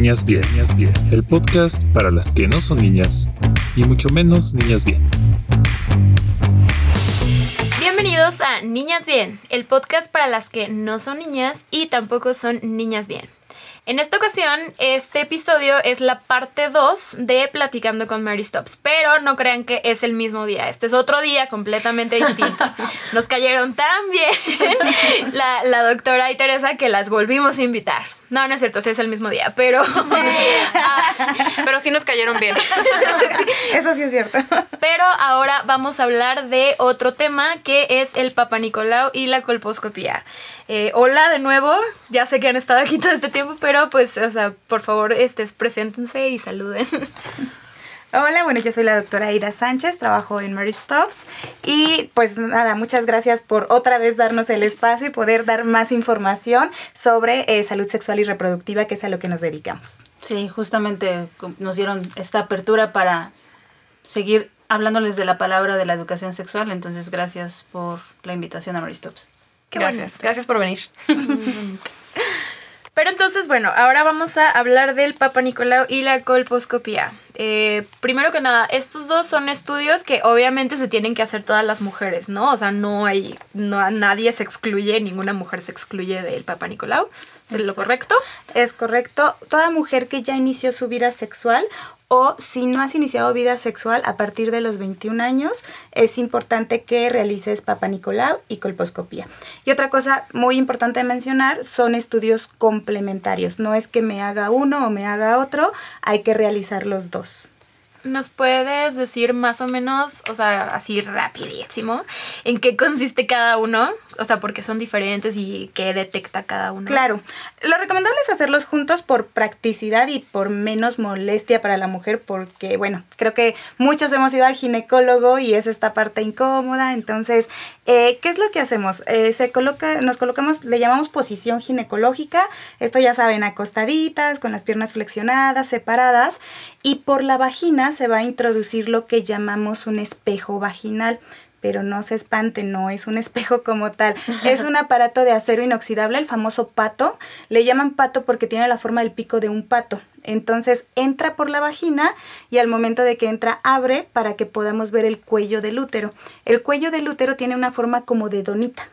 Niñas Bien, Niñas Bien, el podcast para las que no son niñas y mucho menos niñas bien. Bienvenidos a Niñas Bien, el podcast para las que no son niñas y tampoco son niñas bien. En esta ocasión, este episodio es la parte 2 de Platicando con Mary Stops, pero no crean que es el mismo día, este es otro día completamente distinto. Nos cayeron tan bien la, la doctora y Teresa que las volvimos a invitar. No, no es cierto, sí es el mismo día, pero... Ah, pero sí nos cayeron bien. Eso sí es cierto. Pero ahora vamos a hablar de otro tema que es el Papa Nicolau y la colposcopía. Eh, hola de nuevo, ya sé que han estado aquí todo este tiempo, pero pues, o sea, por favor, este, preséntense y saluden. Hola, bueno, yo soy la doctora Aida Sánchez, trabajo en Mary Stops y pues nada, muchas gracias por otra vez darnos el espacio y poder dar más información sobre eh, salud sexual y reproductiva, que es a lo que nos dedicamos. Sí, justamente nos dieron esta apertura para seguir hablándoles de la palabra de la educación sexual, entonces gracias por la invitación a Mary Stops. gracias, gracias por venir. Pero entonces, bueno, ahora vamos a hablar del Papa Nicolau y la colposcopía. Eh, primero que nada, estos dos son estudios que obviamente se tienen que hacer todas las mujeres, ¿no? O sea, no hay, no, nadie se excluye, ninguna mujer se excluye del Papa Nicolau. ¿Es lo correcto? Es correcto. Toda mujer que ya inició su vida sexual o si no has iniciado vida sexual a partir de los 21 años, es importante que realices Papa Nicolau y colposcopía. Y otra cosa muy importante de mencionar son estudios complementarios. No es que me haga uno o me haga otro, hay que realizar los dos. ¿Nos puedes decir más o menos, o sea, así rapidísimo, en qué consiste cada uno? O sea, porque son diferentes y qué detecta cada uno. Claro. Lo recomendable es hacerlos juntos por practicidad y por menos molestia para la mujer, porque, bueno, creo que muchos hemos ido al ginecólogo y es esta parte incómoda. Entonces, eh, ¿qué es lo que hacemos? Eh, se coloca, nos colocamos, le llamamos posición ginecológica. Esto ya saben, acostaditas, con las piernas flexionadas, separadas. Y por la vagina se va a introducir lo que llamamos un espejo vaginal pero no se espante, no es un espejo como tal. Es un aparato de acero inoxidable, el famoso pato. Le llaman pato porque tiene la forma del pico de un pato. Entonces entra por la vagina y al momento de que entra abre para que podamos ver el cuello del útero. El cuello del útero tiene una forma como de donita.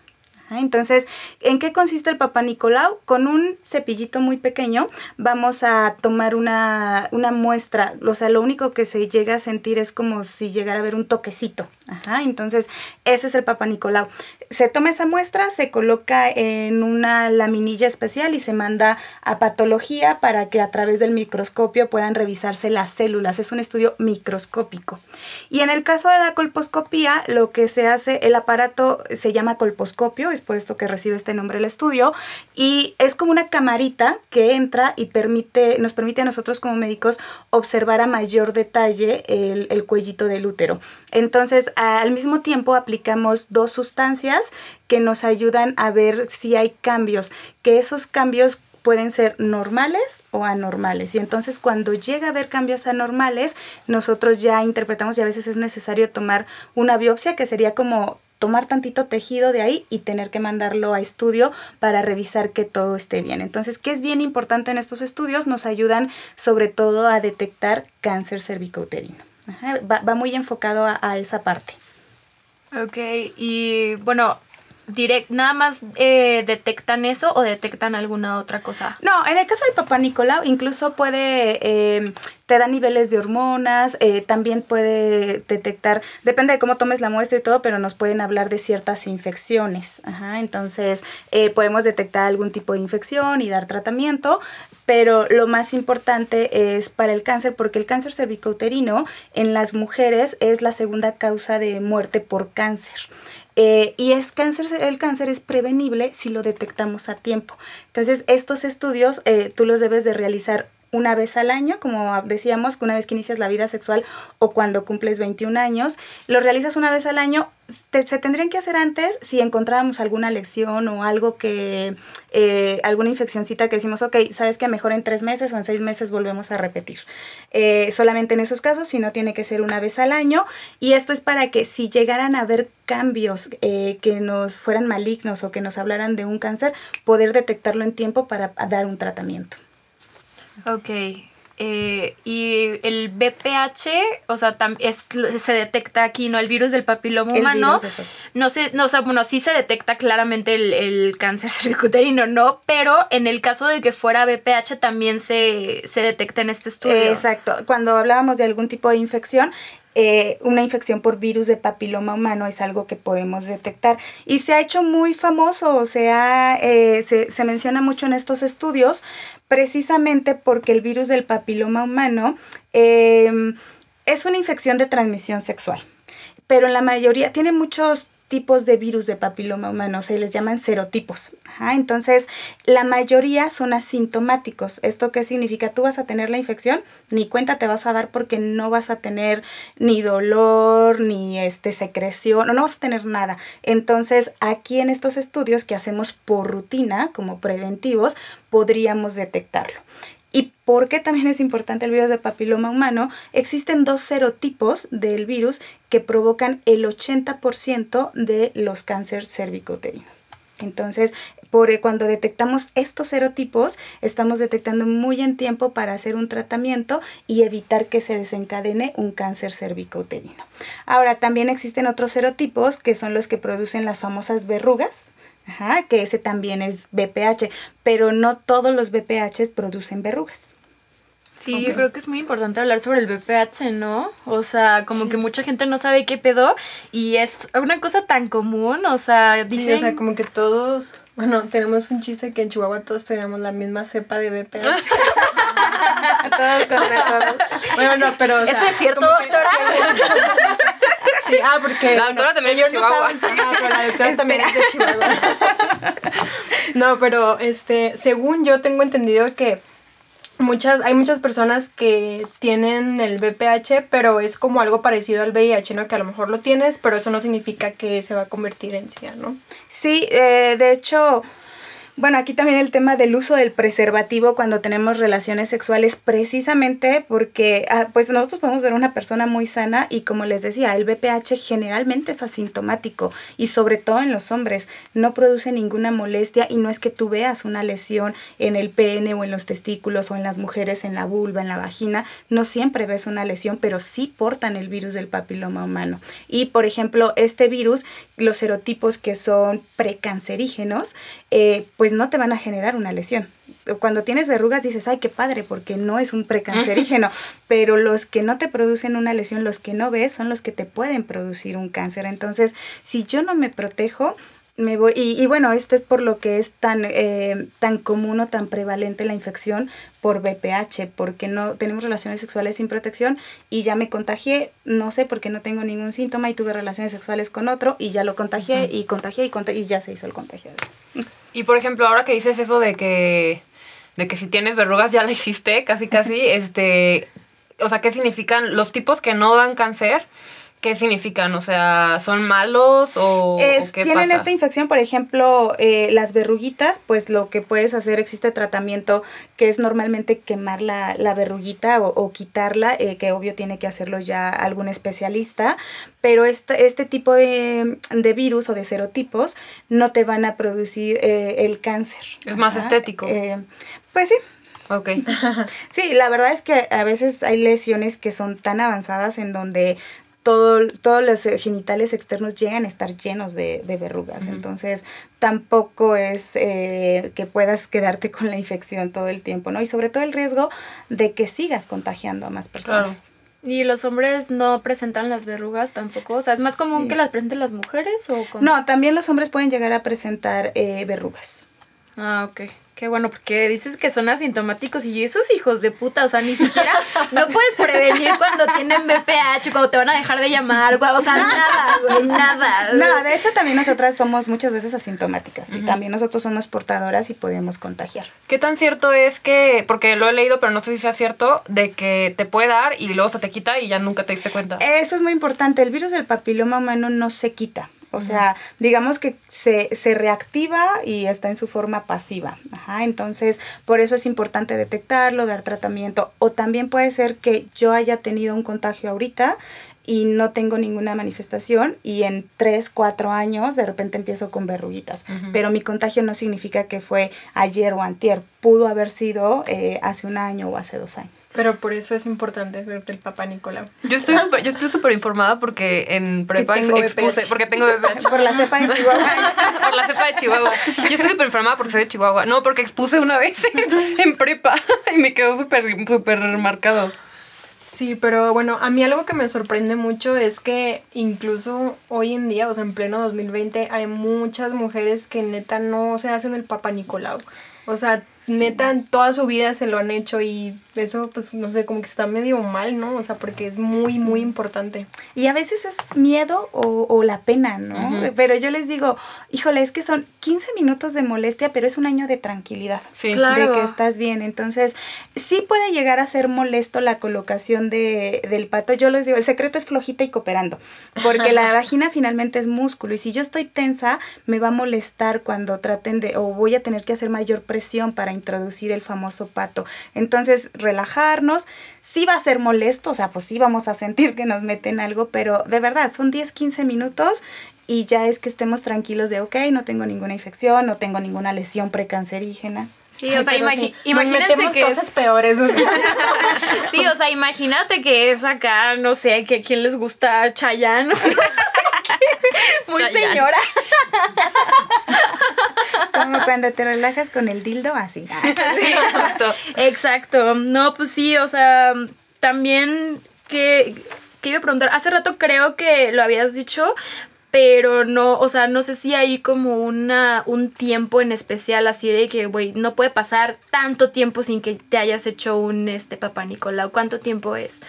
Entonces, ¿en qué consiste el Papá Nicolau? Con un cepillito muy pequeño vamos a tomar una, una, muestra, o sea, lo único que se llega a sentir es como si llegara a ver un toquecito. Ajá, entonces, ese es el Papá Nicolau. Se toma esa muestra, se coloca en una laminilla especial y se manda a patología para que a través del microscopio puedan revisarse las células. Es un estudio microscópico. Y en el caso de la colposcopía, lo que se hace, el aparato se llama colposcopio, es por esto que recibe este nombre el estudio, y es como una camarita que entra y permite, nos permite a nosotros como médicos observar a mayor detalle el, el cuellito del útero. Entonces, al mismo tiempo aplicamos dos sustancias que nos ayudan a ver si hay cambios, que esos cambios pueden ser normales o anormales. Y entonces cuando llega a haber cambios anormales, nosotros ya interpretamos y a veces es necesario tomar una biopsia, que sería como tomar tantito tejido de ahí y tener que mandarlo a estudio para revisar que todo esté bien. Entonces, ¿qué es bien importante en estos estudios? Nos ayudan sobre todo a detectar cáncer cervicouterino. va, muy enfocado a, esa parte. Ok, y bueno, direct, nada más eh, detectan eso o detectan alguna otra cosa? No, en el caso del papá Nicolau incluso puede eh, te da niveles de hormonas, eh, también puede detectar, depende de cómo tomes la muestra y todo, pero nos pueden hablar de ciertas infecciones. Ajá, entonces eh, podemos detectar algún tipo de infección y dar tratamiento, pero lo más importante es para el cáncer, porque el cáncer cervicouterino en las mujeres es la segunda causa de muerte por cáncer. Eh, y es cáncer, el cáncer es prevenible si lo detectamos a tiempo. Entonces, estos estudios tú los debes de realizar una vez al año, como decíamos, una vez que inicias la vida sexual o cuando cumples 21 años, lo realizas una vez al año. se tendrían que hacer antes si encontrábamos alguna lección o algo que, eh, alguna infeccióncita que decimos, ok, sabes que mejor en tres meses o en seis meses volvemos a repetir. Eh, solamente en esos casos, si no tiene que ser una vez al año. Y esto es para que si llegaran a haber cambios eh, que nos fueran malignos o que nos hablaran de un cáncer, poder detectarlo en tiempo para dar un tratamiento. Ok. Eh, y el BPH, o sea, es, se detecta aquí, ¿no? El virus del papiloma humano. No sé, no, o sea, bueno, sí se detecta claramente el, el cáncer cervicuterino, ¿no? Pero en el caso de que fuera BPH también se, se detecta en este estudio. Exacto. Cuando hablábamos de algún tipo de infección, eh, una infección por virus de papiloma humano es algo que podemos detectar. Y se ha hecho muy famoso, o sea, eh, se, se menciona mucho en estos estudios, precisamente porque el virus del papiloma humano em, es una infección de transmisión sexual. Pero en la mayoría tiene muchos tipos de virus de papiloma humano, se les llaman serotipos. entonces, la mayoría son asintomáticos. ¿Esto qué significa? Tú vas a tener la infección, ni cuenta te vas a dar porque no vas a tener ni dolor, ni este secreción, no, no vas a tener nada. Entonces, aquí en estos estudios que hacemos por rutina, como preventivos, podríamos detectarlo. ¿Y por qué también es importante el virus de papiloma humano? Existen dos serotipos del virus que provocan el 80% de los cánceres cervicouterinos. Entonces, por, eh, cuando detectamos estos serotipos, estamos detectando muy en tiempo para hacer un tratamiento y evitar que se desencadene un cáncer cervicouterino. Ahora, también existen otros serotipos que son los que producen las famosas verrugas, que ese también es BPH, pero no todos los BPH producen verrugas. Sí, yo creo que es muy importante hablar sobre el BPH, ¿no? O sea, como que mucha gente no sabe qué pedo y es una cosa tan común, o sea, dicen... Sí, o sea, como que todos, bueno, tenemos un chiste que en Chihuahua todos tenemos la misma cepa de BPH. todos todos. Bueno, no, pero ¿Eso es cierto, doctora? Sí, ah, porque. La doctora también es de Chihuahua. No, pero la doctora también es de Chihuahua. no, pero este, según yo tengo entendido que muchas, hay muchas personas que tienen el VPH, pero es como algo parecido al VIH, ¿no? Que a lo mejor lo tienes, pero eso no significa que se va a convertir en SIDA, ¿no? Sí, eh, de hecho, bueno, aquí también el tema del uso del preservativo cuando tenemos relaciones sexuales, precisamente porque ah, pues nosotros podemos ver una persona muy sana y como les decía, el BPH generalmente es asintomático y sobre todo en los hombres no produce ninguna molestia y no es que tú veas una lesión en el pene o en los testículos o en las mujeres en la vulva, en la vagina, no siempre ves una lesión, pero sí portan el virus del papiloma humano. Y por ejemplo, este virus, los serotipos que son precancerígenos, eh, pues pues no te van a generar una lesión. Cuando tienes verrugas dices, ay, qué padre, porque no es un precancerígeno, pero los que no te producen una lesión, los que no ves, son los que te pueden producir un cáncer. Entonces, si yo no me protejo, me voy, y, y, bueno, este es por lo que es tan, eh, tan común o tan prevalente la infección por VPH, porque no tenemos relaciones sexuales sin protección y ya me contagié, no sé porque no tengo ningún síntoma y tuve relaciones sexuales con otro y ya lo contagié y contagié y, contagié y ya se hizo el contagio. Y por ejemplo, ahora que dices eso de que, de que si tienes verrugas ya la hiciste, casi casi, este, o sea, ¿qué significan los tipos que no dan cáncer? ¿Qué significan? O sea, ¿son malos o, tienen esta infección, por ejemplo, eh, las verruguitas, pues lo que puedes hacer, existe tratamiento que es normalmente quemar la, la verruguita o, quitarla, eh, que obvio tiene que hacerlo ya algún especialista, pero este, este tipo de, virus o de serotipos no te van a producir eh, el cáncer. Es más estético. pues sí, Ok. sí, la verdad es que a veces hay lesiones que son tan avanzadas en donde todo, todos los genitales externos llegan a estar llenos de, verrugas. Entonces, tampoco es eh, que puedas quedarte con la infección todo el tiempo, ¿no? Y sobre todo el riesgo de que sigas contagiando a más personas. ¿Y los hombres no presentan las verrugas tampoco? O sea, ¿es más común que las presenten las mujeres o No, también los hombres pueden llegar a presentar eh, verrugas. Ah, ok. Qué bueno, porque dices que son asintomáticos y esos hijos de puta, o sea, ni siquiera no puedes prevenir cuando tienen BPH, cuando te van a dejar de llamar, o sea, nada, güey, nada. No, de hecho también nosotras somos muchas veces asintomáticas y también nosotros somos portadoras y podemos contagiar. ¿Qué tan cierto es que, porque lo he leído, pero no sé si sea cierto, de que te puede dar y luego se te quita y ya nunca te diste cuenta? Eso es muy importante, el virus del papiloma humano no se quita. O sea, digamos que se, se, reactiva y está en su forma pasiva. Ajá, entonces, por eso es importante detectarlo, dar tratamiento. O también puede ser que yo haya tenido un contagio ahorita y no tengo ninguna manifestación y en 3, 4 años de repente empiezo con verruguitas. Pero mi contagio no significa que fue ayer o antier, pudo haber sido eh, hace un año o hace dos años. Pero por eso es importante hacerte el papá Nicolau. Yo estoy súper, yo estoy súper informada porque en prepa expuse, porque tengo VPH. Por la cepa de Chihuahua. Por la cepa de Chihuahua. Yo estoy súper informada porque soy de Chihuahua. No, porque expuse una vez en, en prepa y me quedó súper, súper marcado. Sí, pero bueno, a mí algo que me sorprende mucho es que incluso hoy en día, o sea, en pleno 2020, hay muchas mujeres que neta no se hacen el papá Nicolau. O sea, neta, toda su vida se lo han hecho y eso, pues, no sé, como que está medio mal, ¿no? O sea, porque es muy, muy importante. Y a veces es miedo o, o la pena, ¿no? Pero yo les digo, híjole, es que son 15 minutos de molestia, pero es un año de tranquilidad. Sí. Claro. De que estás bien. Entonces, sí puede llegar a ser molesto la colocación de, del pato. Yo les digo, el secreto es flojita y cooperando. Porque la vagina finalmente es músculo. Y si yo estoy tensa, me va a molestar cuando traten de, o voy a tener que hacer mayor presión para introducir el famoso pato. Entonces, relajarnos. Sí va a ser molesto, o sea, pues sí vamos a sentir que nos meten algo, pero de verdad, son 10, 15 minutos y ya es que estemos tranquilos de, ok, no tengo ninguna infección, no tengo ninguna lesión precancerígena. Sí, Ay, o sea, pero imagi- sí, nos imagínate metemos que cosas es, peores. o sea. Sí, o sea, imagínate que es acá, no sé, que a quién les gusta Chayanne. Muy Chayanne. señora. Como cuando te relajas con el dildo, así. Sí, justo. Exacto. No, pues sí, o sea, también que, que iba a preguntar, hace rato creo que lo habías dicho, pero no, o sea, no sé si hay como una, un tiempo en especial así de que, güey, no puede pasar tanto tiempo sin que te hayas hecho un, este, papá Nicolau. ¿Cuánto tiempo es?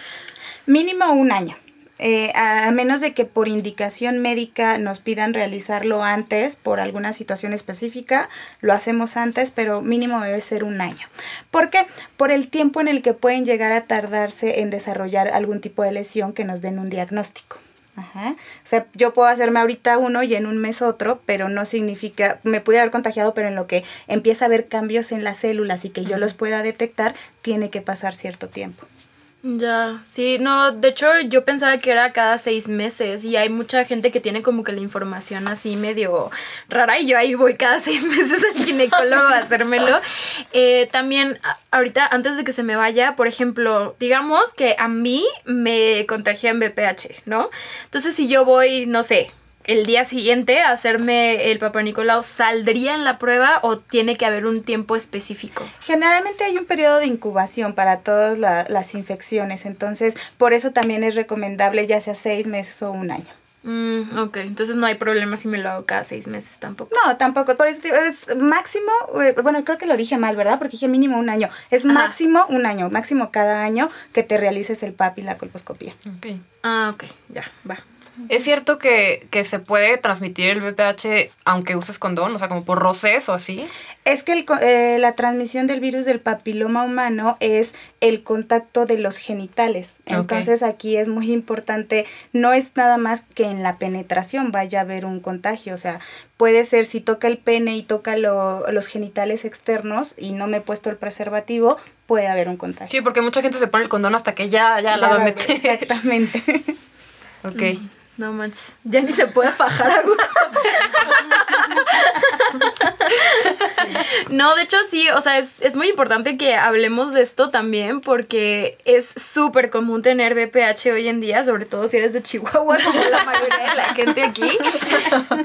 Mínimo un año. Eh, a menos de que por indicación médica nos pidan realizarlo antes por alguna situación específica, lo hacemos antes, pero mínimo debe ser un año. ¿Por qué? Por el tiempo en el que pueden llegar a tardarse en desarrollar algún tipo de lesión que nos den un diagnóstico. Ajá. O sea, yo puedo hacerme ahorita uno y en un mes otro, pero no significa, me pude haber contagiado, pero en lo que empieza a haber cambios en las células y que yo los pueda detectar, tiene que pasar cierto tiempo. Ya, sí, no, de hecho yo pensaba que era cada seis meses y hay mucha gente que tiene como que la información así medio rara y yo ahí voy cada seis meses al ginecólogo a hacérmelo. Eh, también ahorita, antes de que se me vaya, por ejemplo, digamos que a mí me contagian BPH, ¿no? Entonces si yo voy, no sé, el día siguiente a hacerme el Papa Nicolau, ¿saldría en la prueba o tiene que haber un tiempo específico? Generalmente hay un periodo de incubación para todas la- las infecciones, entonces por eso también es recomendable ya sea seis meses o un año. Mm, ok, entonces no hay problema si me lo hago cada seis meses tampoco. No, tampoco, por eso digo, es máximo, eh, bueno, creo que lo dije mal, ¿verdad? Porque dije mínimo un año. Es máximo un año, máximo cada año que te realices el PAP y la colposcopía. Ok. Ah, ok, ya, va. ¿Es cierto que, que se puede transmitir el VPH aunque uses condón? O sea, como por roces o así. Es que el eh, la transmisión del virus del papiloma humano es el contacto de los genitales. Entonces aquí es muy importante, no es nada más que en la penetración vaya a haber un contagio. O sea, puede ser si toca el pene y toca lo- los genitales externos y no me he puesto el preservativo, puede haber un contagio. Sí, porque mucha gente se pone el condón hasta que ya, ya, la va a meter. Exactamente. ok. No manches, ya ni se puede fajar a gusto. No, de hecho sí, o sea, es, es muy importante que hablemos de esto también porque es súper común tener VPH hoy en día, sobre todo si eres de Chihuahua, como la mayoría de la gente aquí.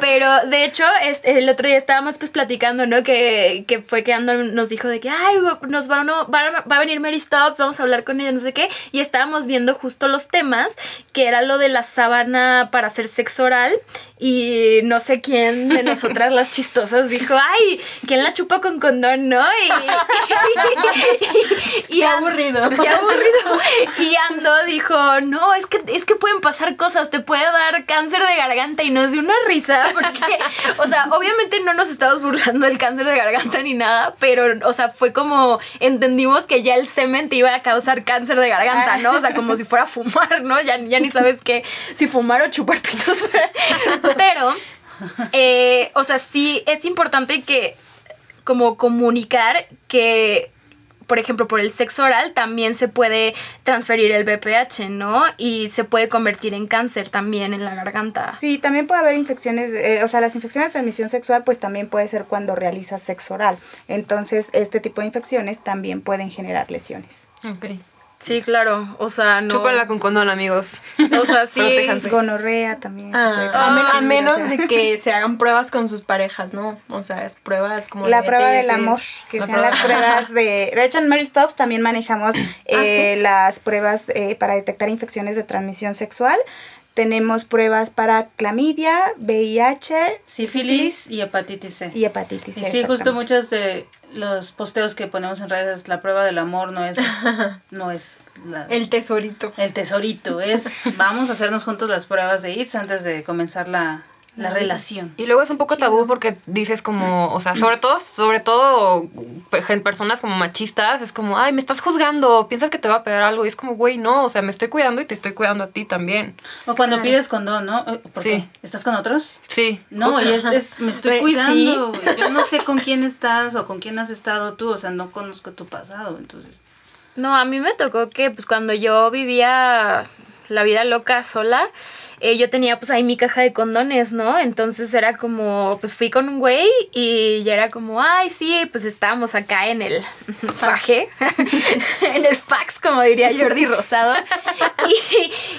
Pero de hecho, este, el otro día estábamos pues platicando, ¿no? Que, que fue que Ando nos dijo de que, ay, nos van a, van a- va a venir Mary Stop, vamos a hablar con ella, no sé qué. Y estábamos viendo justo los temas, que era lo de la sábana para hacer sexo oral. Y no sé quién de nosotras las chistosas dijo, ay, ¿quién la chupa con condón, no? Y, y- y Qué aburrido. Qué aburrido. Y Ando dijo, no, es que, es que pueden pasar cosas, te puede dar cáncer de garganta y nos dio una risa porque, o sea, obviamente no nos estamos burlando del cáncer de garganta ni nada, pero, o sea, fue como, entendimos que ya el semen te iba a causar cáncer de garganta, ¿no? O sea, como si fuera a fumar, ¿no? Ya, ya ni sabes qué, si fumar o chupar pitos. Pero, eh, o sea, sí es importante que como comunicar que por ejemplo, por el sexo oral también se puede transferir el BPH, ¿no? Y se puede convertir en cáncer también en la garganta. Sí, también puede haber infecciones, eh, o sea, las infecciones de transmisión sexual pues también puede ser cuando realizas sexo oral. Entonces, este tipo de infecciones también pueden generar lesiones. Ok. Sí, claro. O sea, no. Chúpala con condón, amigos. O sea, sí. Protéjanse. Gonorrea también. se Ah, puede a, men- a transmitir, menos o sea. de que se hagan pruebas con sus parejas, ¿no? O sea, es pruebas como La de prueba del amor, que La sean prueba- las pruebas de... De hecho, en Mary Stops también manejamos eh, las pruebas eh, para detectar infecciones de transmisión sexual. Tenemos pruebas para clamidia, VIH, Sífilis y hepatitis C. y hepatitis Y C. sí, justo muchos de los posteos que ponemos en redes, la prueba del amor no es, no es la- El tesorito. el tesorito, es vamos a hacernos juntos las pruebas de ITS antes de comenzar la, la relación. Y luego es un poco tabú porque dices como, o sea, sobre todo, sobre todo personas como machistas, es como, ay, me estás juzgando, piensas que te va a pegar algo. Y es como, güey, no, o sea, me estoy cuidando y te estoy cuidando a ti también. O cuando pides condón, ¿no? Eh, ¿Por Sí. qué? ¿Estás con otros? Sí. No, y es, es- me estoy cuidando. güey. Yo no sé con quién estás o con quién has estado tú, o sea, no conozco tu pasado, entonces. No, a mí me tocó que pues cuando yo vivía la vida loca sola, eh, yo tenía pues ahí mi caja de condones, ¿no? Entonces era como, pues fui con un güey y ya era como, ay, sí, pues estábamos acá en el faje, en el fax, como diría Jordi Rosado.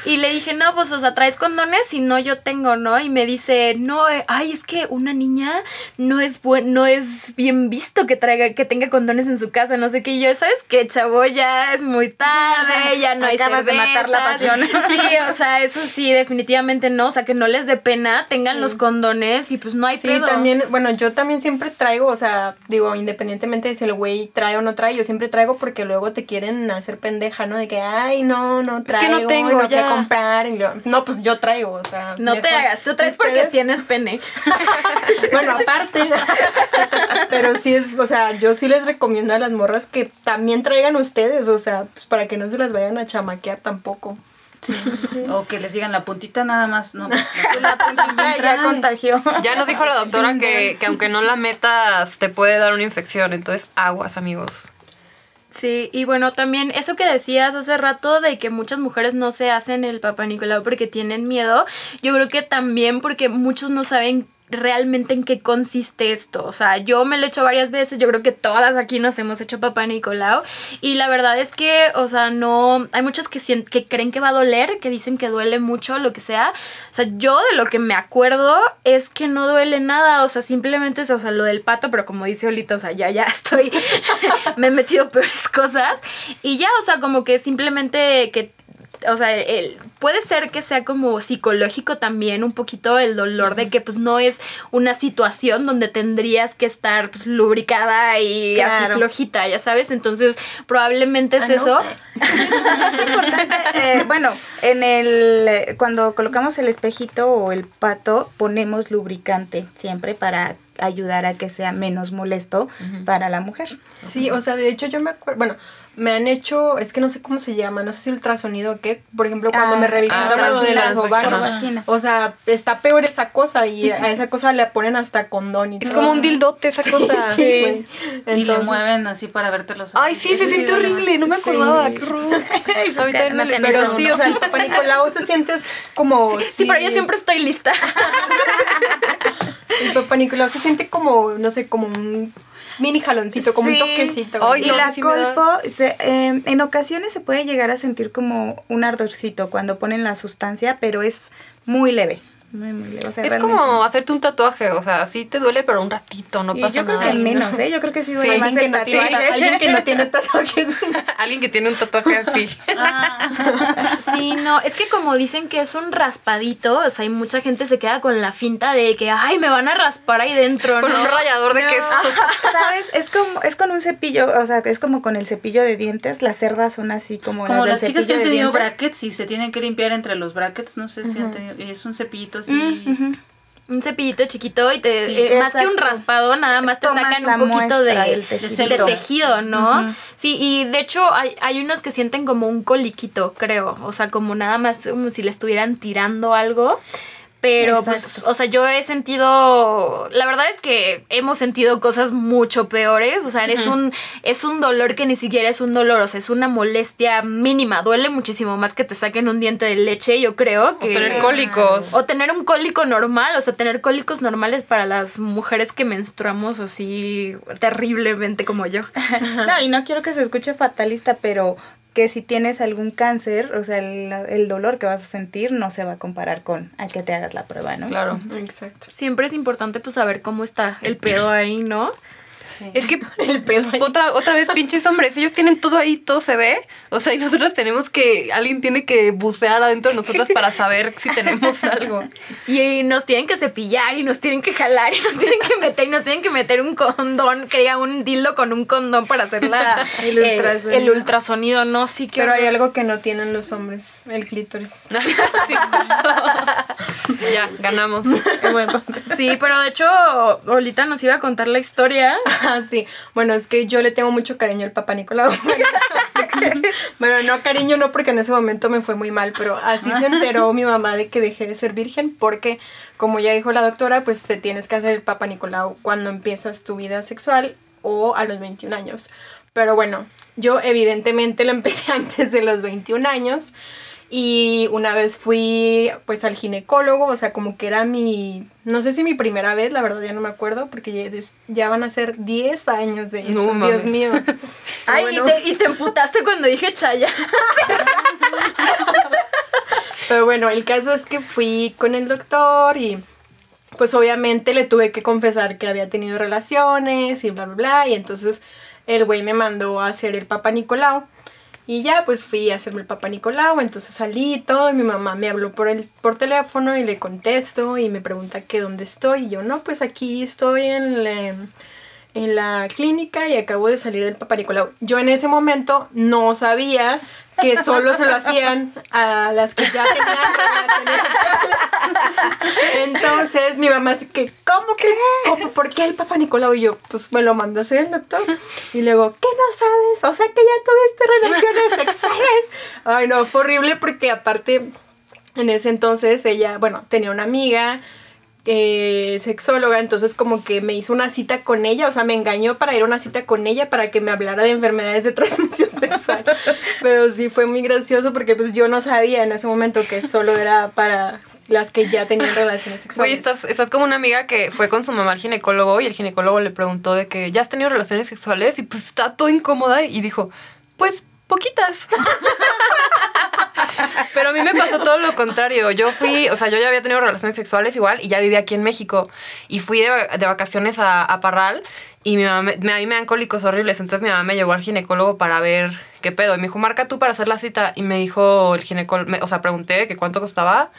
Y, y le dije, no, pues, o sea, traes condones y no yo tengo, ¿no? Y me dice, no, eh, ay, es que una niña no es buen, no es bien visto que traiga, que tenga condones en su casa, no sé qué. Y yo, ¿sabes qué, chavo? Ya es muy tarde, ya no hay Acabas de matar la cervezas". pasión. Sí, o sea, eso sí, definitivamente no. O sea, que no les dé pena, tengan los condones y pues no hay Sí, pedo. también, bueno, yo también siempre traigo, o sea, digo, independientemente de si el güey trae o no trae, yo siempre traigo porque luego te quieren hacer pendeja, ¿no? De que, ay, no, no que no traigo, tengo, no ya. comprar. y luego- no, pues yo traigo, o sea. No te hagas, tú traes porque tienes pene. bueno, aparte. Pero sí es, o sea, yo sí les recomiendo a las morras que también traigan ustedes, o sea, pues para que no se las vayan a chamaquear tampoco. O que les digan la puntita nada más, no. pues, La puntita ya contagió. Ya nos dijo la doctora que, que aunque no la metas te puede dar una infección, entonces aguas, amigos. Sí, y bueno, también eso que decías hace rato de que muchas mujeres no se hacen el Papa Nicolau porque tienen miedo, yo creo que también porque muchos no saben realmente en qué consiste esto. O sea, yo me lo he hecho varias veces, yo creo que todas aquí nos hemos hecho papá Nicolau y la verdad es que, o sea, no, hay muchas que, que creen que va a doler, que dicen que duele mucho, lo que sea. O sea, yo de lo que me acuerdo es que no duele nada, o sea, simplemente o sea, lo del pato, pero como dice Olita, o sea, ya, ya estoy, me he metido peores cosas y ya, o sea, como que simplemente que o sea, el, puede ser que sea como psicológico también un poquito el dolor de que pues no es una situación donde tendrías que estar pues, lubricada y así flojita, ya sabes, entonces probablemente es Ah, no. eso. Es importante, eh, bueno, en el eh, cuando colocamos el espejito o el pato ponemos lubricante siempre para ayudar a que sea menos molesto para la mujer. Sí, o sea, de hecho yo me acuerdo, bueno, me han hecho, es que no sé cómo se llama, no sé si ultrasonido o qué, por ejemplo, cuando Ah, me revisan ah, lo de las ovarios. vagina. O sea, está peor esa cosa y a esa cosa le ponen hasta condón y Es todo. como un dildote esa cosa. Sí, güey. y le Entonces, mueven así para verte los Ay, sí, se siente horrible, no me acordaba, qué horror. A mí también me No le- pero sí, uno. o sea, el Papá Nicolau se siente como... Sí, pero yo siempre estoy lista. El Papá Nicolau se siente como, no sé, como un mini jaloncito, como Sí. un toquecito. Y la sí colpo, se- eh, en ocasiones se puede llegar a sentir como un ardorcito cuando ponen la sustancia, pero es muy leve. Muy, muy leve. O sea, Es realmente- como hacerte un tatuaje, o sea, sí te duele, pero un ratito, no Y pasa yo creo nada. que menos, ¿eh? Yo creo que sí duele Sí, más alguien, que no tiene, alguien que no tiene tatuajes. Alguien que tiene un tatuaje así. Sí, no, es que como dicen que es un raspadito, o sea, hay mucha gente se queda con la finta de que, ay, me van a raspar ahí dentro, Con ¿no? un rallador de No, queso. ¿Sabes? Es como, es con un cepillo, o sea, es como con el cepillo de dientes. Las cerdas son así como, Como las las del chicas que han tenido dientes. brackets y se tienen que limpiar entre los brackets, no sé si han tenido, y es un cepillito Un cepillito chiquito y te, Sí, eh, más que un raspado, nada más te Tomas sacan un poquito de, tejido. ¿no? Sí, y de hecho hay, hay unos que sienten como un coliquito, creo. O sea, como nada más como si le estuvieran tirando algo. Pero, pues, o sea, yo he sentido, la verdad es que hemos sentido cosas mucho peores, o sea, es un es un dolor que ni siquiera es un dolor, o sea, es una molestia mínima, duele muchísimo más que te saquen un diente de leche, yo creo que Tener cólicos. o tener un cólico normal, o sea, tener cólicos normales para las mujeres que menstruamos así terriblemente como yo. No, y no quiero que se escuche fatalista, pero que si tienes algún cáncer, o sea, el, el dolor que vas a sentir no se va a comparar con a que te hagas la prueba, ¿no? Claro. Exacto. Siempre es importante pues saber cómo está el pedo ahí, ¿no? Es que El pedo ahí. otra, otra vez, pinches hombres, ellos tienen todo ahí, todo se ve. O sea, y nosotras tenemos que, alguien tiene que bucear adentro de nosotras para saber si tenemos algo. Y nos tienen que cepillar y nos tienen que jalar y nos tienen que meter y nos tienen que meter un condón, que diga un dildo con un condón para hacer la, El eh, ultrasonido. el ultrasonido, no, sí que Pero hay algo que no tienen los hombres, el clítoris. Sí, justo. ya, ganamos. Bueno, Sí, pero de hecho, Olita nos iba a contar la historia. Ah, sí. Bueno, es que yo le tengo mucho cariño al papá Nicolau. bueno, no cariño, no porque en ese momento me fue muy mal, pero así se enteró mi mamá de que dejé de ser virgen porque, como ya dijo la doctora, pues te tienes que hacer el papá Nicolau cuando empiezas tu vida sexual o a los 21 años. Pero bueno, yo evidentemente lo empecé antes de los 21 años. Y una vez fui pues al ginecólogo, o sea, como que era mi, no sé si mi primera vez, la verdad ya no me acuerdo, porque ya, des- ya van a ser 10 años de eso, No Dios mío. Ay, Bueno. y, te, y te emputaste cuando dije chaya. Pero bueno, el caso es que fui con el doctor y pues obviamente le tuve que confesar que había tenido relaciones y bla, bla, bla. Y entonces el güey me mandó a hacer el Papa Nicolau. Y ya pues fui a hacerme el Papa Nicolau, entonces salí y todo, y mi mamá me habló por el por teléfono y le contesto y me pregunta que dónde estoy. Y yo, no, pues aquí estoy en la, en la clínica y acabo de salir del Papa Nicolau. Yo en ese momento no sabía que solo se lo hacían a las que ya tenían relaciones sexuales. Entonces mi mamá así que, ¿cómo que? ¿Cómo? ¿Por qué el Papa Nicolau? Y yo, pues me lo mandó a hacer el doctor. Y luego, ¿qué no sabes? O sea que ya tuviste relaciones sexuales. Ay, no, fue horrible porque aparte en ese entonces ella, bueno, tenía una amiga eh, sexóloga, entonces como que me hizo una cita con ella, o sea, me engañó para ir a una cita con ella para que me hablara de enfermedades de transmisión sexual. Pero sí fue muy gracioso porque pues yo no sabía en ese momento que solo era para las que ya tenían relaciones sexuales. estás, estás como una amiga que fue con su mamá al ginecólogo y el ginecólogo le preguntó de que ya has tenido relaciones sexuales y pues está todo incómoda y dijo, pues poquitas. Pero a mí me pasó todo lo contrario. Yo fui, o sea, yo ya había tenido relaciones sexuales igual y ya vivía aquí en México. Y fui de, de vacaciones a, a Parral y mi mamá, me- a mí me dan cólicos horribles. Entonces mi mamá me llevó al ginecólogo para ver qué pedo. Y me dijo, marca tú para hacer la cita. Y me dijo el ginecólogo, o sea, pregunté que cuánto costaba.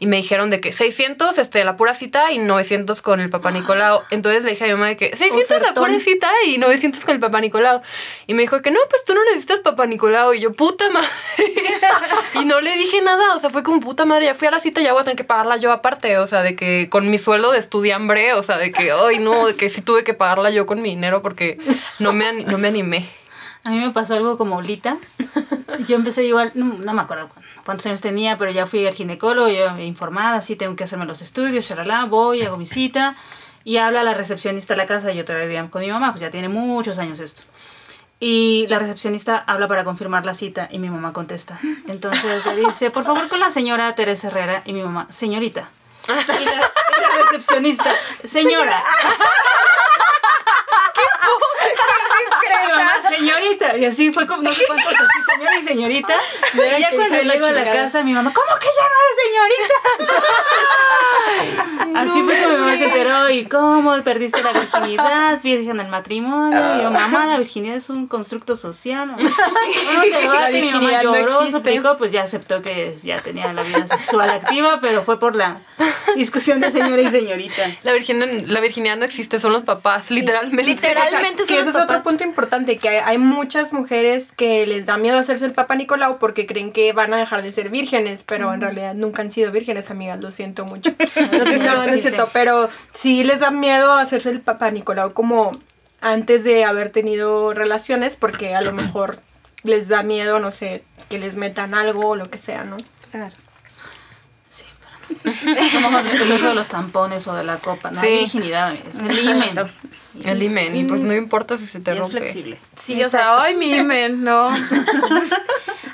Y me dijeron de que 600, este, la pura cita y 900 con el papá Nicolau. Entonces le dije a mi mamá de que 600 la pura cita y 900 con el papá Nicolau. Y me dijo que no, pues tú no necesitas papá Nicolau. Y yo, puta madre. y no le dije nada, o sea, fue como puta madre. Ya fui a la cita, ya voy a tener que pagarla yo aparte. O sea, de que con mi sueldo de estudiambre, o sea, de que, ay, no, de que sí tuve que pagarla yo con mi dinero porque no me, no me animé. A mí me pasó algo como Lita. Yo empecé igual, no, no me acuerdo cu- cuántos años tenía, pero ya fui al ginecólogo, yo informada, sí, tengo que hacerme los estudios, shalala, voy, hago mi cita, y habla la recepcionista de la casa, yo todavía vivía con mi mamá, pues ya tiene muchos años esto. Y la recepcionista habla para confirmar la cita y mi mamá contesta. Entonces le dice, por favor, con la señora Teresa Herrera. Y mi mamá, señorita. Y la, y la recepcionista, señora. Mi mamá, señorita. Y así fue como no sé cuántos así, señora y señorita. Y ya que cuando llego a la casa, mi mamá, ¿cómo que ya no eres señorita? así fue como mi mamá se enteró. ¿Y cómo perdiste la virginidad? Virgen del matrimonio. Y yo, mamá, la virginidad es un constructo social. Bueno, te y mi mamá no lloró, suplicó, pues ya aceptó que ya tenía la vida sexual activa, pero fue por la discusión de señora y señorita. La virginidad, la virginidad no existe, son los papás, literalmente. Literalmente Sí, son eso los es otro punto importante, que hay, hay muchas mujeres que les da miedo hacerse el Papa Nicolau porque creen que van a dejar de ser vírgenes, pero en realidad nunca han sido vírgenes, amigas, lo siento mucho. No, sé- no, no es cierto, pero sí les da miedo hacerse el Papa Nicolau como antes de haber tenido relaciones porque a lo mejor les da miedo, no sé, que les metan algo o lo que sea, ¿no? Claro. Sí, pero no. Como el uso de los tampones o de la copa. No Sí. hay virginidad, es el. El imen, y pues no importa si se te Y es rompe. flexible. Sí, o sea, ay, mi men, no.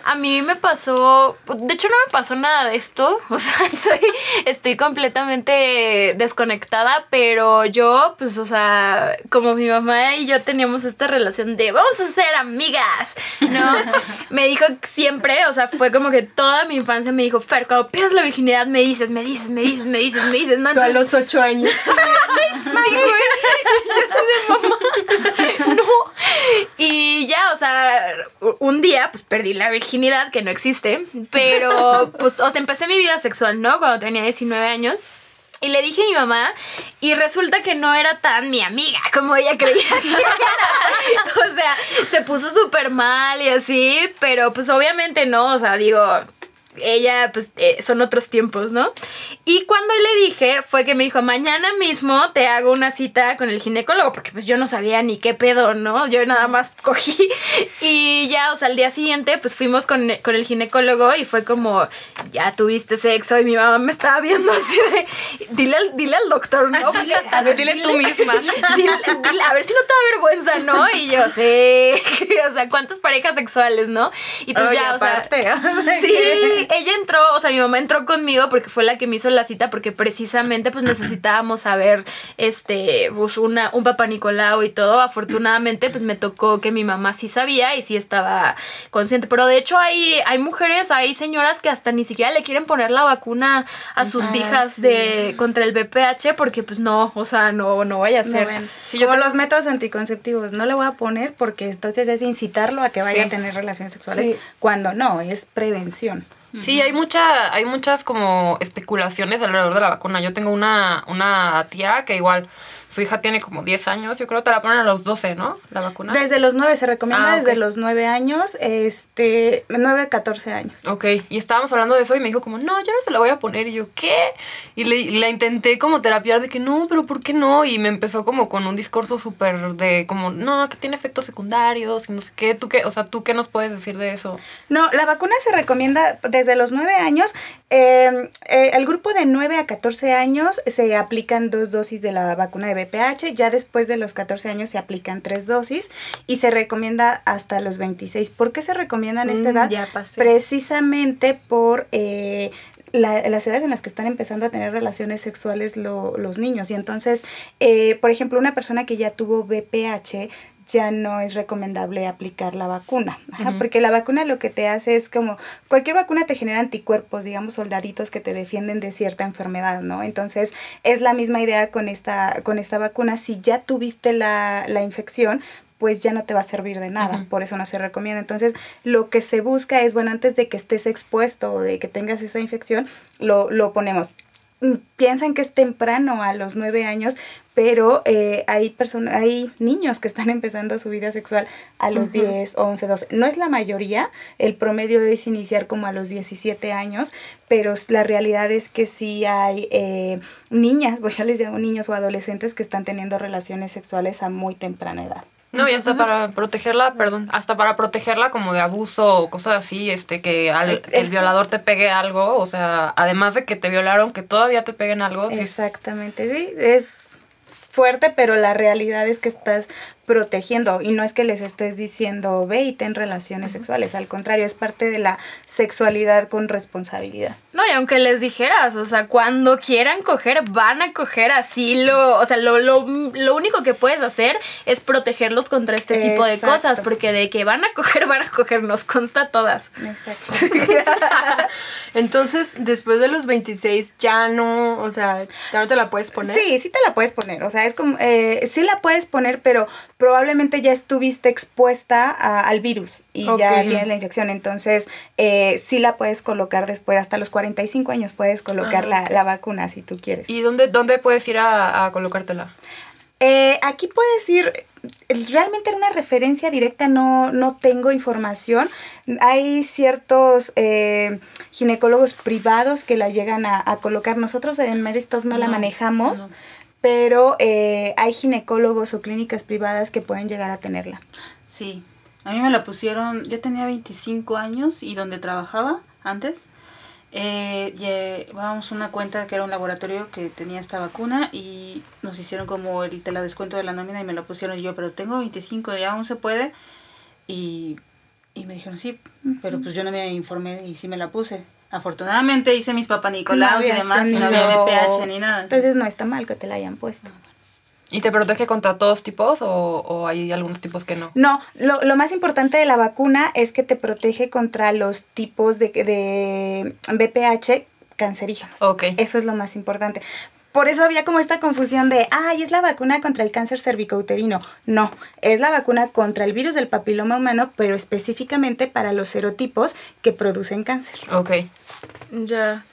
A mí me pasó, de hecho no me pasó nada de esto, o sea, estoy, estoy completamente desconectada, pero yo, pues, o sea, como mi mamá y yo teníamos esta relación de vamos a ser amigas, ¿no? Me dijo siempre, o sea, fue como que toda mi infancia me dijo, Fer, cuando pierdas la virginidad me dices, me dices, me dices, me dices, me dices, ¿no? Tú a Entonces, los ocho años. Sí, güey. No. Y ya, o sea, un día, pues perdí la virginidad, que no existe. Pero, pues, o empecé mi vida sexual, ¿no? Cuando tenía 19 años. Y le dije a mi mamá, y resulta que no era tan mi amiga como ella creía que era. O sea, se puso súper mal y así, pero pues obviamente no, o sea, digo, ella, pues, eh, son otros tiempos, ¿no? Y cuando le dije, fue que me dijo, mañana mismo te hago una cita con el ginecólogo, porque pues yo no sabía ni qué pedo, ¿no? Yo nada más cogí y ya, o sea, al día siguiente, pues fuimos con, con el ginecólogo y fue como, ya tuviste sexo y mi mamá me estaba viendo así de, dile al, dile al doctor, ¿no? Porque- A ver, dile tú misma. Dile- dile, a ver si no te da vergüenza, ¿no? Y yo, sí, o sea, ¿cuántas parejas sexuales, no? Y pues Oye, ya, o sea, aparte, o sea, sí, que- ella entró, o sea, mi mamá entró conmigo porque fue la que me hizo la cita porque precisamente pues necesitábamos saber, este, pues una, un papá Nicolau y todo. Afortunadamente pues me tocó que mi mamá sí sabía y sí estaba consciente. Pero de hecho hay, hay mujeres, hay señoras que hasta ni siquiera le quieren poner la vacuna a sus Ah, hijas sí. de contra el BPH porque pues no, o sea, no, no vaya a No ser. ven. Sí, yo Como te- los métodos anticonceptivos, no le voy a poner porque entonces es incitarlo a que vaya Sí. a tener relaciones sexuales Sí. cuando no, es prevención. Sí, hay mucha, hay muchas como especulaciones alrededor de la vacuna. Yo tengo una, una tía que igual su hija tiene como 10 años, yo creo que te la ponen a los 12, ¿no? La vacuna. Desde los 9, se recomienda Ah, desde los 9 años, este, 9, 14 años. Ok, y estábamos hablando de eso y me dijo como, no, yo no se la voy a poner. Y yo, ¿qué? Y le, la intenté como terapiar de que no, pero ¿por qué no? Y me empezó como con un discurso súper de como, no, que tiene efectos secundarios y no sé qué. ¿Tú qué? O sea, ¿tú qué nos puedes decir de eso? No, la vacuna se recomienda desde los 9 años. Eh, eh, el grupo de 9 a 14 años se aplican dos dosis de la vacuna de BPH. Ya después de los 14 años se aplican tres dosis y se recomienda hasta los 26. ¿Por qué se recomienda en esta Mm, edad? ya pasé. Precisamente por... eh, la- las edades en las que están empezando a tener relaciones sexuales lo- los niños. Y entonces, eh, por ejemplo, una persona que ya tuvo BPH ya no es recomendable aplicar la vacuna. Ajá, Porque la vacuna lo que te hace es como, cualquier vacuna te genera anticuerpos, digamos, soldaditos que te defienden de cierta enfermedad, ¿no? Entonces, es la misma idea con esta, con esta vacuna. Si ya tuviste la, la infección, pues ya no te va a servir de nada, por eso no se recomienda. Entonces, lo que se busca es, bueno, antes de que estés expuesto o de que tengas esa infección, lo, lo ponemos. Piensan que es temprano a los nueve años, pero eh, hay personas, hay niños que están empezando su vida sexual a los 10, 11, 12. No es la mayoría, el promedio es iniciar como a los 17 años, pero la realidad es que sí hay eh, niñas, pues ya les llamo niños o adolescentes que están teniendo relaciones sexuales a muy temprana edad. No, y hasta Entonces- para protegerla, perdón, hasta para protegerla como de abuso o cosas así, este, que al, Eh, el es- violador te pegue algo, o sea, además de que te violaron, que todavía te peguen algo. Exactamente, sí, es fuerte, pero la realidad es que estás protegiendo y no es que les estés diciendo ve y ten relaciones sexuales, al contrario, es parte de la sexualidad con responsabilidad. No, y aunque les dijeras, o sea, cuando quieran coger, van a coger así lo, o sea, lo, lo, lo único que puedes hacer es protegerlos contra este tipo de cosas, porque de que van a coger, van a coger, nos consta a todas. Exacto. Entonces, después de los 26 ya no, o sea, ya no te la puedes poner. Sí, sí te la puedes poner, o sea, es como, eh, sí la puedes poner, pero probablemente ya estuviste expuesta a- al virus y ya tienes la infección, entonces eh, sí la puedes colocar después, hasta los 45 años puedes colocar la, la vacuna si tú quieres. ¿Y dónde, dónde puedes ir a, a colocártela? Eh, aquí puedes ir, realmente en una referencia directa no, no tengo información. Hay ciertos eh, ginecólogos privados que la llegan a, a colocar. Nosotros en Mary no, la manejamos, no. Pero eh, hay ginecólogos o clínicas privadas que pueden llegar a tenerla. Sí, a mí me la pusieron, yo tenía 25 años y donde trabajaba antes, eh, llevábamos una cuenta que era un laboratorio que tenía esta vacuna y nos hicieron como el te la descuento de la nómina y me lo pusieron yo, pero tengo 25, ya aún se puede. Y, y me dijeron, sí, pero pues yo no me informé y sí me la puse. Afortunadamente hice mis papá Nicolau y demás y no había VPH ni nada. Entonces no está mal que te la hayan puesto. ¿Y te protege contra todos tipos o, o hay algunos tipos que no? No, lo, lo más importante de la vacuna es que te protege contra los tipos de, de BPH cancerígenos. Ok. Eso es lo más importante. Por eso había como esta confusión de, ay, es la vacuna contra el cáncer cervicouterino. No, es la vacuna contra el virus del papiloma humano, pero específicamente para los serotipos que producen cáncer. Ok. Ya.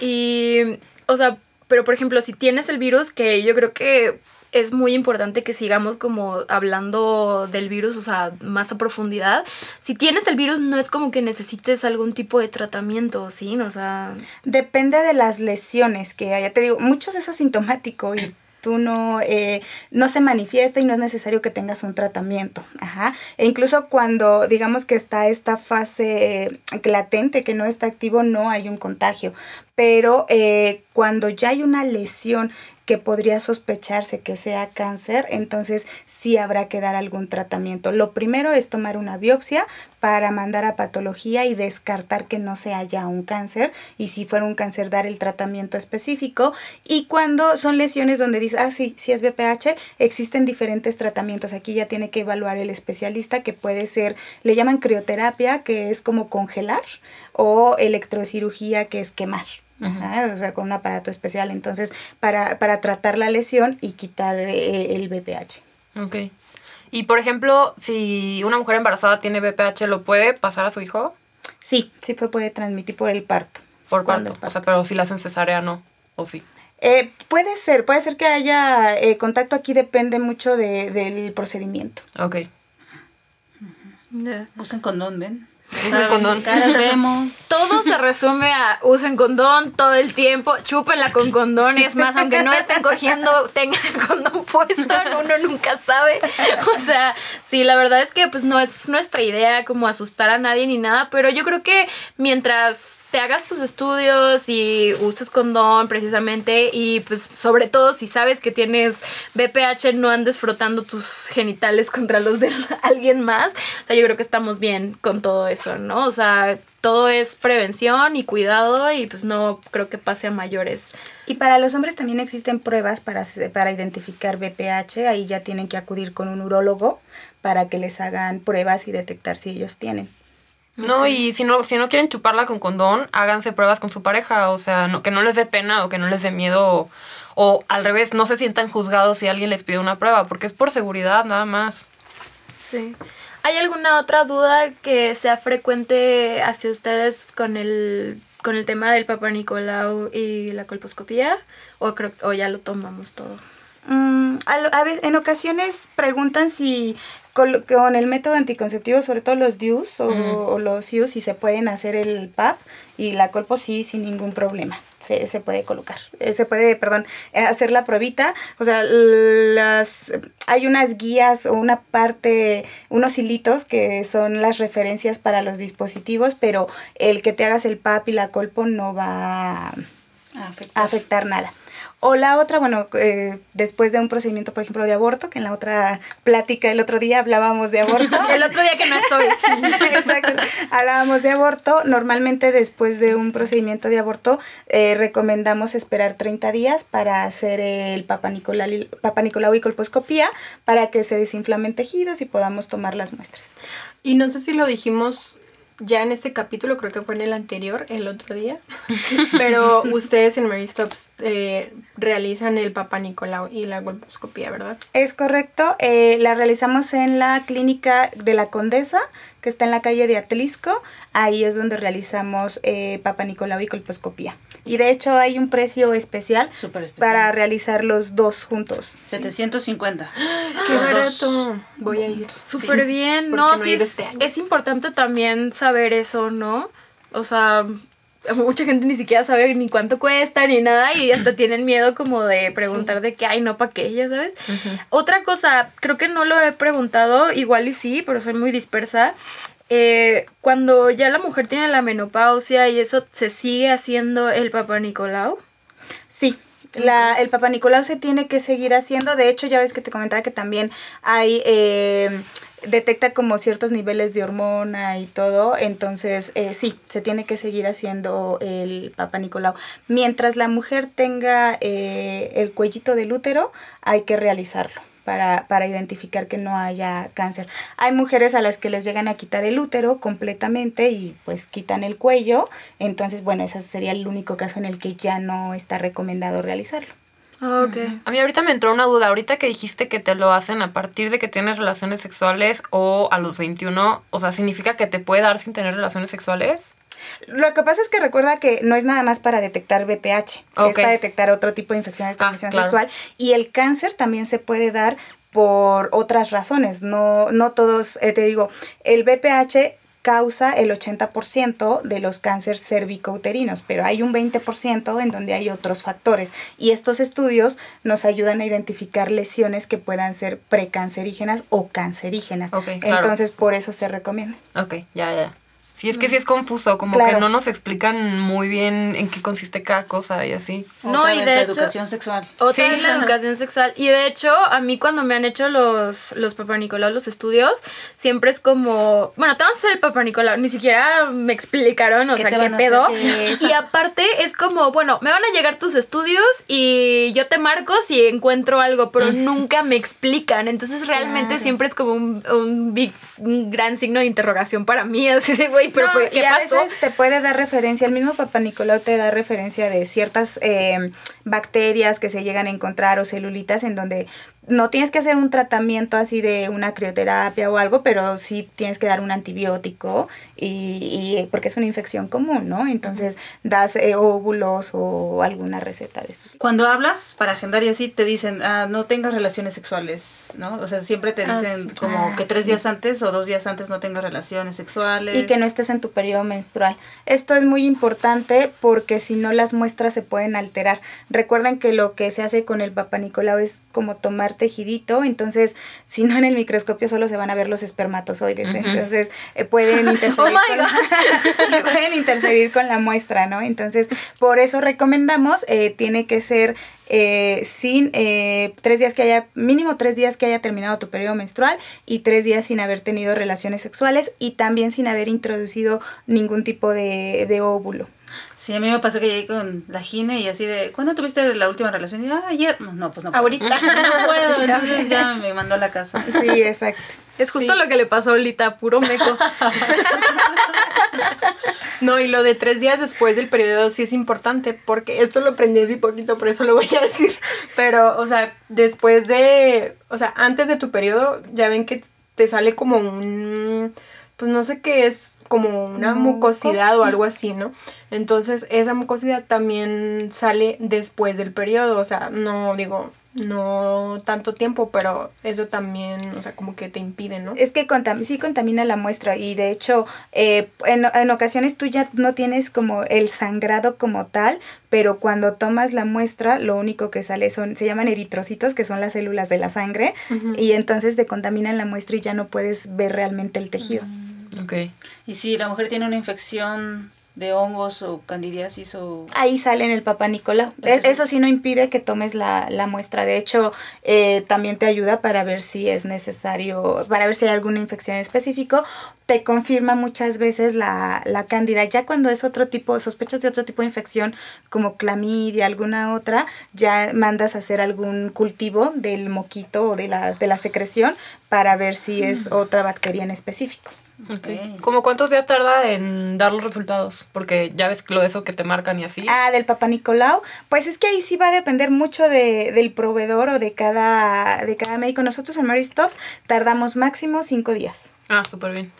Y, o sea, pero por ejemplo, si tienes el virus, que yo creo que es muy importante que sigamos como hablando del virus, o sea, más a profundidad. Si tienes el virus, no es como que necesites algún tipo de tratamiento, ¿sí? O sea, Depende de las lesiones que haya. Te digo, muchos es asintomático y tú no, eh, no se manifiesta y no es necesario que tengas un tratamiento. Ajá. E incluso cuando digamos que está esta fase eh, latente, que no está activo, no hay un contagio. Pero eh, cuando ya hay una lesión que podría sospecharse que sea cáncer, entonces sí habrá que dar algún tratamiento. Lo primero es tomar una biopsia para mandar a patología y descartar que no sea ya un cáncer y si fuera un cáncer dar el tratamiento específico y cuando son lesiones donde dice, ah sí, si es BPH, existen diferentes tratamientos. Aquí ya tiene que evaluar el especialista que puede ser, le llaman crioterapia, que es como congelar o electrocirugía, que es quemar. Ajá, o sea, con un aparato especial, entonces, para, para tratar la lesión y quitar eh, el BPH. Ok. Y por ejemplo, si una mujer embarazada tiene BPH, ¿lo puede pasar a su hijo? Sí, sí puede transmitir por el parto. ¿Por es O sea, pero si la hacen cesárea, no. ¿O sí? Eh, puede ser, puede ser que haya eh, contacto aquí, depende mucho de, del procedimiento. Ok. Usen condón, ¿ven? Usen condón. Caras vemos. todo se resume a usen condón todo el tiempo, chúpenla con condón, y es más, aunque no estén cogiendo, tengan el condón puesto, uno nunca sabe. O sea, sí, la verdad es que pues no es nuestra idea como asustar a nadie ni nada, pero yo creo que mientras te hagas tus estudios y uses condón precisamente y pues sobre todo si sabes que tienes BPH no andes frotando tus genitales contra los de alguien más. O sea, yo creo que estamos bien con todo eso, ¿no? O sea, todo es prevención y cuidado y pues no creo que pase a mayores. Y para los hombres también existen pruebas para, para identificar BPH, ahí ya tienen que acudir con un urólogo para que les hagan pruebas y detectar si ellos tienen. No, y si no, si no quieren chuparla con condón, háganse pruebas con su pareja. O sea, no, que no les dé pena o que no les dé miedo. O, o al revés, no se sientan juzgados si alguien les pide una prueba, porque es por seguridad nada más. Sí. ¿Hay alguna otra duda que sea frecuente hacia ustedes con el con el tema del Papa Nicolau y la colposcopía? ¿O, creo, o ya lo tomamos todo? Mm, a, a en ocasiones preguntan si con, con el método anticonceptivo, sobre todo los DIUs o, o los IUs, si se pueden hacer el PAP y la colpo sí, sin ningún problema. Se, se puede colocar, eh, se puede, perdón, eh, hacer la probita. O sea, las, hay unas guías o una parte, unos hilitos que son las referencias para los dispositivos, pero el que te hagas el PAP y la colpo no va a Afectar. afectar nada. O la otra, bueno, eh, después de un procedimiento, por ejemplo, de aborto, que en la otra plática el otro día hablábamos de aborto. El otro día que no estoy. Exacto. Hablábamos de aborto. Normalmente después de un procedimiento de aborto eh, recomendamos esperar 30 días para hacer el Papa Nicolau, Papa Nicolau y colposcopía para que se desinflamen tejidos y podamos tomar las muestras. Y no sé si lo dijimos ya en este capítulo, creo que fue en el anterior, el otro día. Pero ustedes en Mary Stops eh, realizan el Papa Nicolau y la colposcopía, ¿verdad? Es correcto, eh, la realizamos en la clínica de la Condesa, que está en la calle de Atlisco. Ahí es donde realizamos eh, Papa Nicolau y colposcopía. Y de hecho hay un precio especial, para realizar los dos juntos. 750. ¡Qué Los dos. barato! Voy a ir. Súper bien, no, no sí, es, este es importante también saber eso, ¿no? O sea, mucha gente ni siquiera sabe ni cuánto cuesta ni nada y hasta tienen miedo como de preguntar de qué hay, no para qué, ya sabes. Otra cosa, creo que no lo he preguntado, igual y sí, pero soy muy dispersa. eh, cuando ya la mujer tiene la menopausia y eso, ¿se sigue haciendo el Papa Nicolau? Sí, la, el Papa Nicolau se tiene que seguir haciendo. De hecho, ya ves que te comentaba que también hay. Eh, detecta como ciertos niveles de hormona y todo, entonces eh, sí, se tiene que seguir haciendo el Papa Nicolau. Mientras la mujer tenga eh, el cuellito del útero, hay que realizarlo. Para, para identificar que no haya cáncer. Hay mujeres a las que les llegan a quitar el útero completamente y pues quitan el cuello, entonces bueno, ese sería el único caso en el que ya no está recomendado realizarlo. Ah, ok. A mí ahorita me entró una duda. Ahorita que dijiste que te lo hacen a partir de que tienes relaciones sexuales o a los 21, o sea, ¿significa que te puede dar sin tener relaciones sexuales? Lo que pasa es que recuerda que no es nada más para detectar BPH, es para detectar otro tipo de infección de transmisión claro. sexual y el cáncer también se puede dar por otras razones, no, no todos, eh, te digo, el BPH causa el 80% de los cánceres cervicouterinos, pero hay un 20% en donde hay otros factores y estos estudios nos ayudan a identificar lesiones que puedan ser precancerígenas o cancerígenas. Ok, claro. Entonces, por eso se recomienda. Ok, ya, ya. Sí, es que sí es confuso, como Claro. que no nos explican muy bien en qué consiste cada cosa y así. No, Otra y vez de la hecho- educación sexual. Otra Sí. es la educación sexual. Y de hecho, a mí cuando me han hecho los, los Papa Nicolau, los estudios, siempre es como, bueno, te vamos a hacer el Papa Nicolau. Ni siquiera me explicaron, o ¿Qué sea, qué pedo. Y aparte es como, bueno, me van a llegar tus estudios y yo te marco si encuentro algo, pero nunca me explican. Entonces realmente Claro. siempre es como un, un, big- un gran signo de interrogación para mí. Así de, güey, pero No, pues, ¿qué y a pasó? veces te puede dar referencia, el mismo Papa Nicolau te da referencia de ciertas eh, bacterias que se llegan a encontrar o celulitas en donde no tienes que hacer un tratamiento así de una crioterapia o algo, pero sí tienes que dar un antibiótico y, y porque es una infección común, ¿no? Entonces das eh, óvulos o alguna receta de este tipo. Cuando hablas para agendar y así te dicen, ah, no tengas relaciones sexuales, ¿no? O sea, siempre te Ah, dicen sí. como Ah, que tres sí. días antes o dos días antes no tengas relaciones sexuales. Y que no estés en tu periodo menstrual. Esto es muy importante porque si no las muestras se pueden alterar. Recuerden que lo que se hace con el Papa Nicolau es como tomar tejidito, entonces si no en el microscopio solo se van a ver los espermatozoides, entonces eh, pueden interferir, Oh con la, pueden interferir con la muestra, ¿no? Entonces por eso recomendamos, eh, tiene que ser eh, sin eh, tres días que haya, mínimo tres días que haya terminado tu periodo menstrual y tres días sin haber tenido relaciones sexuales y también sin haber introducido ningún tipo de, de óvulo. Sí, a mí me pasó que llegué con la gine y así de, ¿cuándo tuviste la última relación? Y yo, ah, ayer. No, pues no. puedo. Ahorita. No puedo, entonces ya me mandó a la casa. Sí, exacto. Es justo Sí. lo que le pasó ahorita, puro meco. No, y lo de tres días después del periodo sí es importante, porque esto lo aprendí hace poquito, por eso lo voy a decir. Pero, o sea, después de, o sea, antes de tu periodo, ya ven que te sale como un, pues no sé qué es, como una mucosidad o algo así, ¿no? Entonces, esa mucosidad también sale después del periodo, o sea, no digo, no tanto tiempo, pero eso también, o sea, como que te impide, ¿no? Es que contam sí contamina la muestra y de hecho eh, en, en ocasiones tú ya no tienes como el sangrado como tal, pero cuando tomas la muestra lo único que sale son, se llaman eritrocitos, que son las células de la sangre, y entonces te contaminan la muestra y ya no puedes ver realmente el tejido. Ok. Y si la mujer tiene una infección de hongos o candidiasis o... Ahí sale en el Papa Nicolau. E- Entonces- Eso sí no impide que tomes la, la muestra. De hecho, eh, también te ayuda para ver si es necesario, para ver si hay alguna infección específico. Te confirma muchas veces la, la cándida. Ya cuando es otro tipo, sospechas de otro tipo de infección, como clamidia, alguna otra, ya mandas a hacer algún cultivo del moquito o de la, de la secreción para ver si es otra bacteria en específico. Ok. ¿Cómo cuántos días tarda en dar los resultados? Porque ya ves lo de eso que te marcan y así. Ah, del Papa Nicolau. Pues es que ahí sí va a depender mucho de, del proveedor o de cada, de cada médico. Nosotros en Mary Stops tardamos máximo cinco días. Ah, súper bien.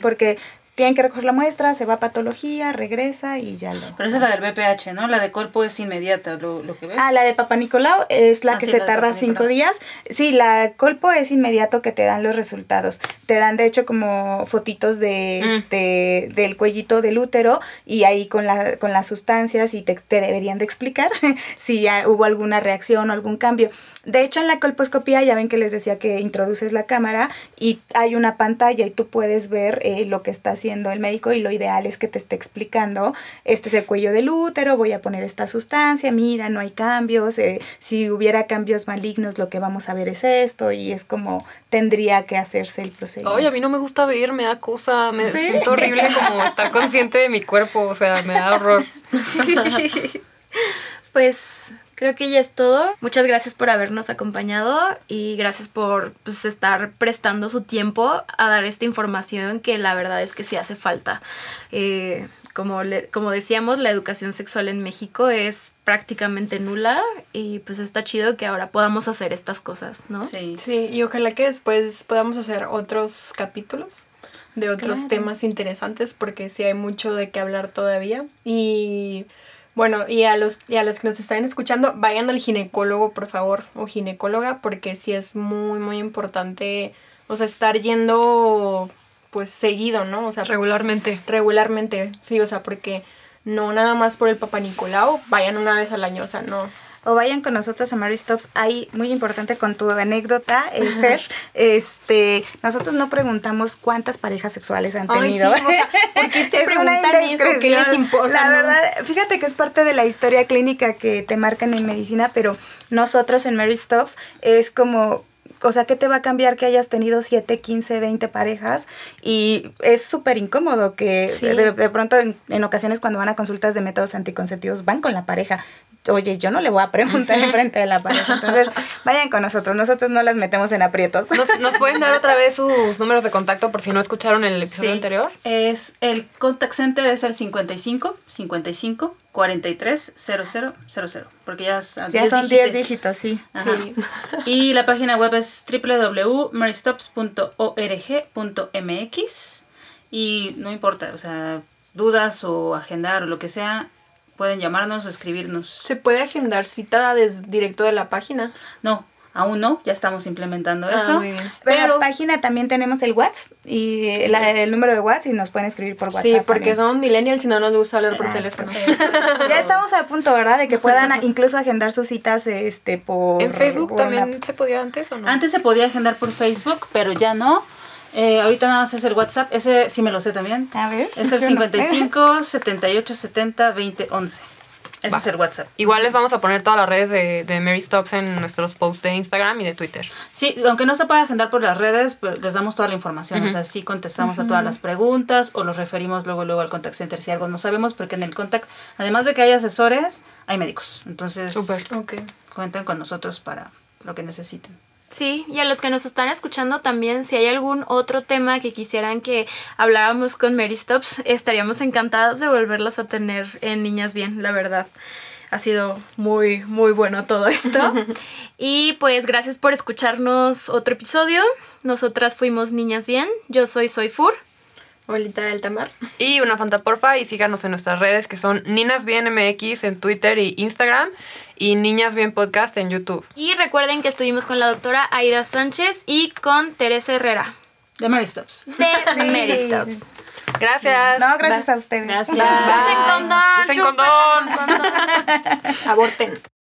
Porque tienen que recoger la muestra, se va a patología, regresa y ya lo... Pero esa es la del BPH, ¿no? La de cuerpo es inmediata, lo, lo que ves. Ah, la de Papa Nicolau es la Ah, que sí, se la tarda cinco días. Sí, la colpo es inmediato que te dan los resultados. Te dan de hecho como fotitos de Mm. este del cuellito del útero y ahí con la con las sustancias y te, te deberían de explicar si ya hubo alguna reacción o algún cambio. De hecho en la colposcopía ya ven que les decía que introduces la cámara y hay una pantalla y tú puedes ver eh, lo que está haciendo el médico y lo ideal es que te esté explicando, este es el cuello del útero, voy a poner esta sustancia, mira, no hay cambios, eh, si hubiera cambios malignos lo que vamos a ver es esto y es como tendría que hacerse el procedimiento. Oye, a mí no me gusta ver, me da cosa, me siento horrible como estar consciente de mi cuerpo, o sea, me da horror. Pues creo que ya es todo. Muchas gracias por habernos acompañado y gracias por pues, estar prestando su tiempo a dar esta información que la verdad es que sí hace falta. Eh, como, le- como decíamos, la educación sexual en México es prácticamente nula y pues está chido que ahora podamos hacer estas cosas, ¿no? Sí. Sí, y ojalá que después podamos hacer otros capítulos de otros temas interesantes porque sí hay mucho de qué hablar todavía. Y bueno, y a los, y a los que nos están escuchando, vayan al ginecólogo, por favor, o ginecóloga, porque sí es muy, muy importante, o sea, estar yendo pues seguido, ¿no? O sea, Regularmente. regularmente, sí, o sea, porque no nada más por el Papa Nicolau, vayan una vez al año, o sea, no. O vayan con nosotros a Mary Stops. Ahí, muy importante con tu anécdota, el Fer, este, nosotros no preguntamos cuántas parejas sexuales han Ay, tenido. sí, o sea, ¿por qué te Es preguntan eso? ¿Qué les importa? La verdad, fíjate que es parte de la historia clínica que te marcan en medicina, pero nosotros en Mary Stops es como o sea, ¿qué te va a cambiar que hayas tenido 7, 15, 20 parejas? Y es súper incómodo que Sí. de, de pronto en, en ocasiones cuando van a consultas de métodos anticonceptivos van con la pareja. Oye, yo no le voy a preguntar enfrente de la pareja. Entonces, vayan con nosotros. Nosotros no las metemos en aprietos. ¿Nos, nos pueden dar otra vez sus números de contacto por si no escucharon el episodio Sí. anterior? Es el contact center es el 55 55 43 00 00, porque ya, son ya son 10 dígitos, sí. Ajá. Y la página web es www.marystops.org.mx y no importa, o sea, dudas o agendar o lo que sea, pueden llamarnos o escribirnos. ¿Se puede agendar cita desde directo de la página? No, aún no, ya estamos implementando Ah, eso. muy bien. Pero en la página también tenemos el WhatsApp y la- el número de WhatsApp y nos pueden escribir por WhatsApp. sí, porque también. somos millennials y no nos gusta hablar por teléfono. Ya estamos a punto, ¿verdad? De que puedan incluso agendar sus citas este por ¿En Facebook por también una- se podía antes o no? Antes se podía agendar por Facebook, pero ya no. Eh, ahorita nada más es el WhatsApp, ese sí me lo sé también. A ver. Es el yo no. 55 78 70 20 11. Ese Va. es el WhatsApp. Igual les vamos a poner todas las redes de, de Mary Stops en nuestros posts de Instagram y de Twitter. Sí, aunque no se pueda agendar por las redes, pues les damos toda la información. O sea, sí contestamos a todas las preguntas o los referimos luego luego al contact center si algo no sabemos, porque en el contact, además de que hay asesores, hay médicos. Entonces, cuenten con nosotros para lo que necesiten. Sí, y a los que nos están escuchando también, si hay algún otro tema que quisieran que habláramos con Mary Stops, estaríamos encantados de volverlas a tener en Niñas Bien, la verdad. Ha sido muy, muy bueno todo esto. y pues gracias por escucharnos otro episodio. Nosotras fuimos Niñas Bien. Yo soy Soy Fur. Abuelita del Tamar. Y una Fanta Porfa y síganos en nuestras redes que son Ninas Bien MX en Twitter y Instagram y Niñas Bien Podcast en YouTube. Y recuerden que estuvimos con la doctora Aida Sánchez y con Teresa Herrera De Mary Stops. de Sí. Mary Stops. Gracias. No, gracias a ustedes. Gracias. Usen condón. Usen condón. Aborten.